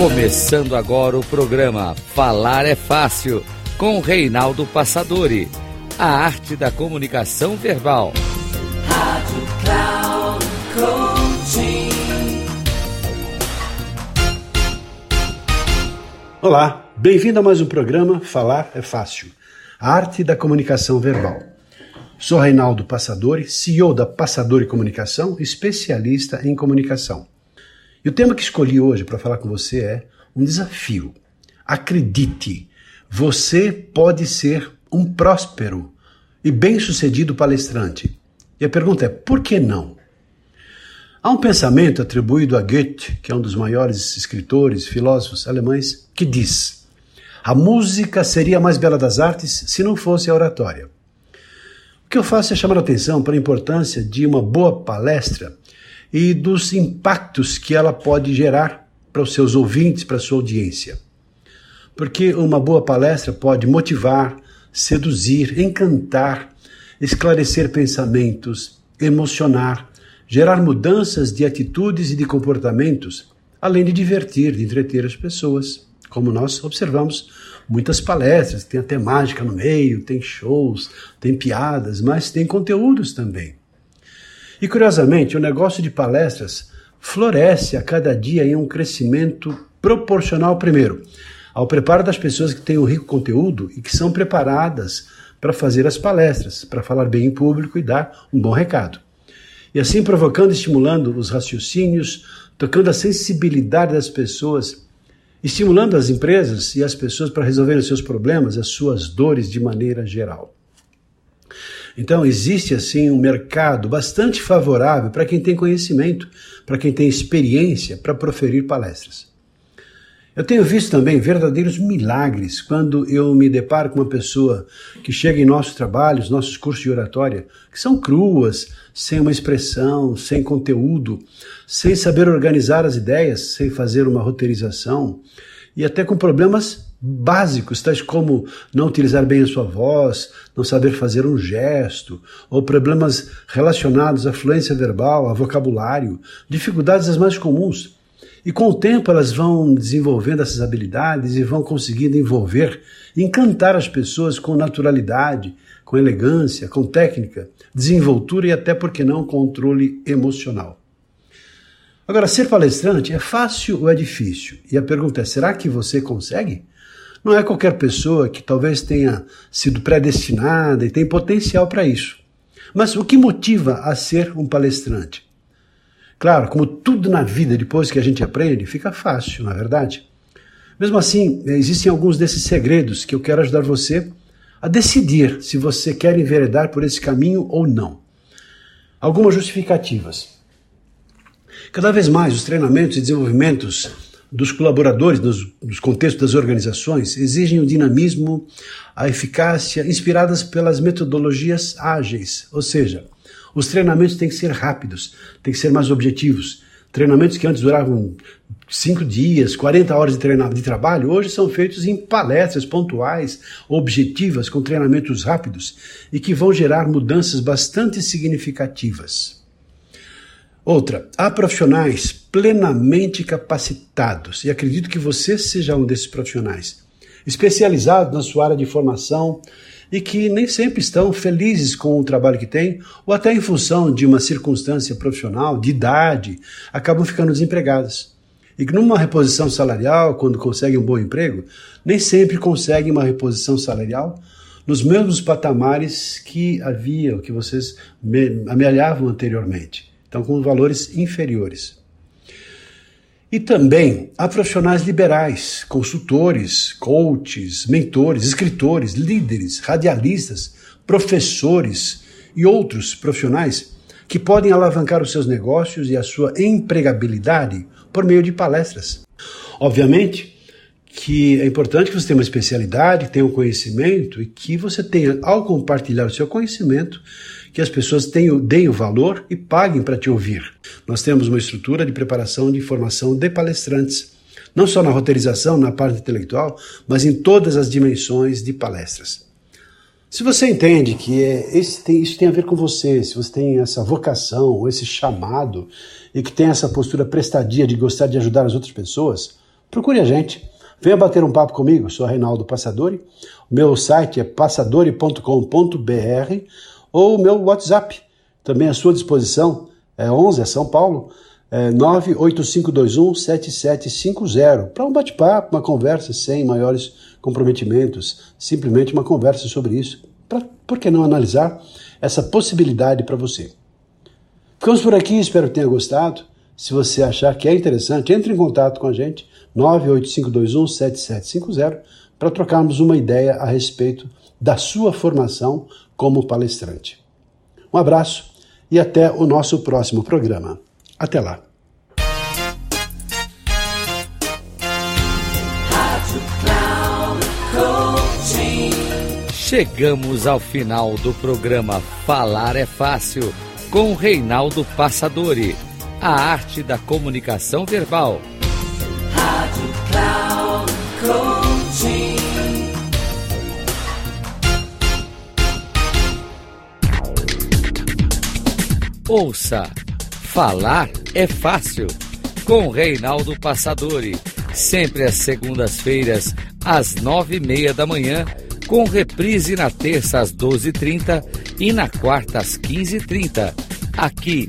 Começando agora o programa Falar é Fácil, com Reinaldo Passadori. A arte da comunicação verbal. Rádio Cloud Coaching. Olá, bem-vindo a mais um programa Falar é Fácil. A arte da comunicação verbal. Sou Reinaldo Passadori, CEO da Passadori Comunicação, especialista em comunicação. E o tema que escolhi hoje para falar com você é um desafio. Acredite, você pode ser um próspero e bem-sucedido palestrante. E a pergunta é: por que não? Há um pensamento atribuído a Goethe, que é um dos maiores escritores, filósofos alemães, que diz: a música seria a mais bela das artes se não fosse a oratória. O que eu faço é chamar a atenção para a importância de uma boa palestra e dos impactos que ela pode gerar para os seus ouvintes, para a sua audiência. Porque uma boa palestra pode motivar, seduzir, encantar, esclarecer pensamentos, emocionar, gerar mudanças de atitudes e de comportamentos, além de divertir, de entreter as pessoas. Como nós observamos muitas palestras, tem até mágica no meio, tem shows, tem piadas, mas tem conteúdos também. E curiosamente, o negócio de palestras floresce a cada dia em um crescimento proporcional, primeiro, ao preparo das pessoas que têm um rico conteúdo e que são preparadas para fazer as palestras, para falar bem em público e dar um bom recado. E assim provocando e estimulando os raciocínios, tocando a sensibilidade das pessoas, estimulando as empresas e as pessoas para resolverem os seus problemas, as suas dores de maneira geral. Então, existe assim um mercado bastante favorável para quem tem conhecimento, para quem tem experiência para proferir palestras. Eu tenho visto também verdadeiros milagres quando eu me deparo com uma pessoa que chega em nossos trabalhos, nossos cursos de oratória, que são cruas, sem uma expressão, sem conteúdo, sem saber organizar as ideias, sem fazer uma roteirização e até com problemas básicos, tais como não utilizar bem a sua voz, não saber fazer um gesto, ou problemas relacionados à fluência verbal, a vocabulário, dificuldades as mais comuns. E com o tempo elas vão desenvolvendo essas habilidades e vão conseguindo envolver, encantar as pessoas com naturalidade, com elegância, com técnica, desenvoltura e até, por que não, controle emocional. Agora, ser palestrante é fácil ou é difícil? E a pergunta é: será que você consegue? Não é qualquer pessoa que talvez tenha sido predestinada e tem potencial para isso. Mas o que motiva a ser um palestrante? Claro, como tudo na vida, depois que a gente aprende, fica fácil, não é verdade? Mesmo assim, existem alguns desses segredos que eu quero ajudar você a decidir se você quer enveredar por esse caminho ou não. Algumas justificativas. Cada vez mais os treinamentos e desenvolvimentos dos colaboradores, dos, dos contextos das organizações, exigem o dinamismo, a eficácia, inspiradas pelas metodologias ágeis, ou seja, os treinamentos têm que ser rápidos, têm que ser mais objetivos. Treinamentos que antes duravam 5 dias, 40 horas de, de trabalho, hoje são feitos em palestras pontuais, objetivas, com treinamentos rápidos e que vão gerar mudanças bastante significativas. Outra, há profissionais plenamente capacitados, e acredito que você seja um desses profissionais, especializados na sua área de formação e que nem sempre estão felizes com o trabalho que têm, ou até em função de uma circunstância profissional, de idade, acabam ficando desempregados. E que numa reposição salarial, quando conseguem um bom emprego, nem sempre conseguem uma reposição salarial nos mesmos patamares que havia, que vocês amealhavam anteriormente então com valores inferiores. E também há profissionais liberais, consultores, coaches, mentores, escritores, líderes, radialistas, professores e outros profissionais que podem alavancar os seus negócios e a sua empregabilidade por meio de palestras. Obviamente que é importante que você tenha uma especialidade, que tenha um conhecimento e que você tenha, ao compartilhar o seu conhecimento, que as pessoas tenham, deem o valor e paguem para te ouvir. Nós temos uma estrutura de preparação de formação de palestrantes, não só na roteirização, na parte intelectual, mas em todas as dimensões de palestras. Se você entende que é, tem, isso tem a ver com você, se você tem essa vocação ou esse chamado e que tem essa postura prestadia de gostar de ajudar as outras pessoas, procure a gente. Venha bater um papo comigo, sou Reinaldo Passadori. Meu site é passadori.com.br ou meu WhatsApp, também à sua disposição, é 11, é São Paulo, é 985217750, para um bate-papo, uma conversa sem maiores comprometimentos, simplesmente uma conversa sobre isso. Pra, por que não analisar essa possibilidade para você? Ficamos por aqui, espero que tenha gostado. Se você achar que é interessante, entre em contato com a gente, 985217750, para trocarmos uma ideia a respeito da sua formação como palestrante. Um abraço e até o nosso próximo programa. Até lá. Chegamos ao final do programa Falar é Fácil com Reinaldo Passadori, a arte da comunicação verbal. Rádio Cloud Coaching. Ouça, falar é fácil com Reinaldo Passadori, sempre às segundas-feiras às nove e meia da manhã com reprise na terça às 12h30 e na quarta às 15h30, aqui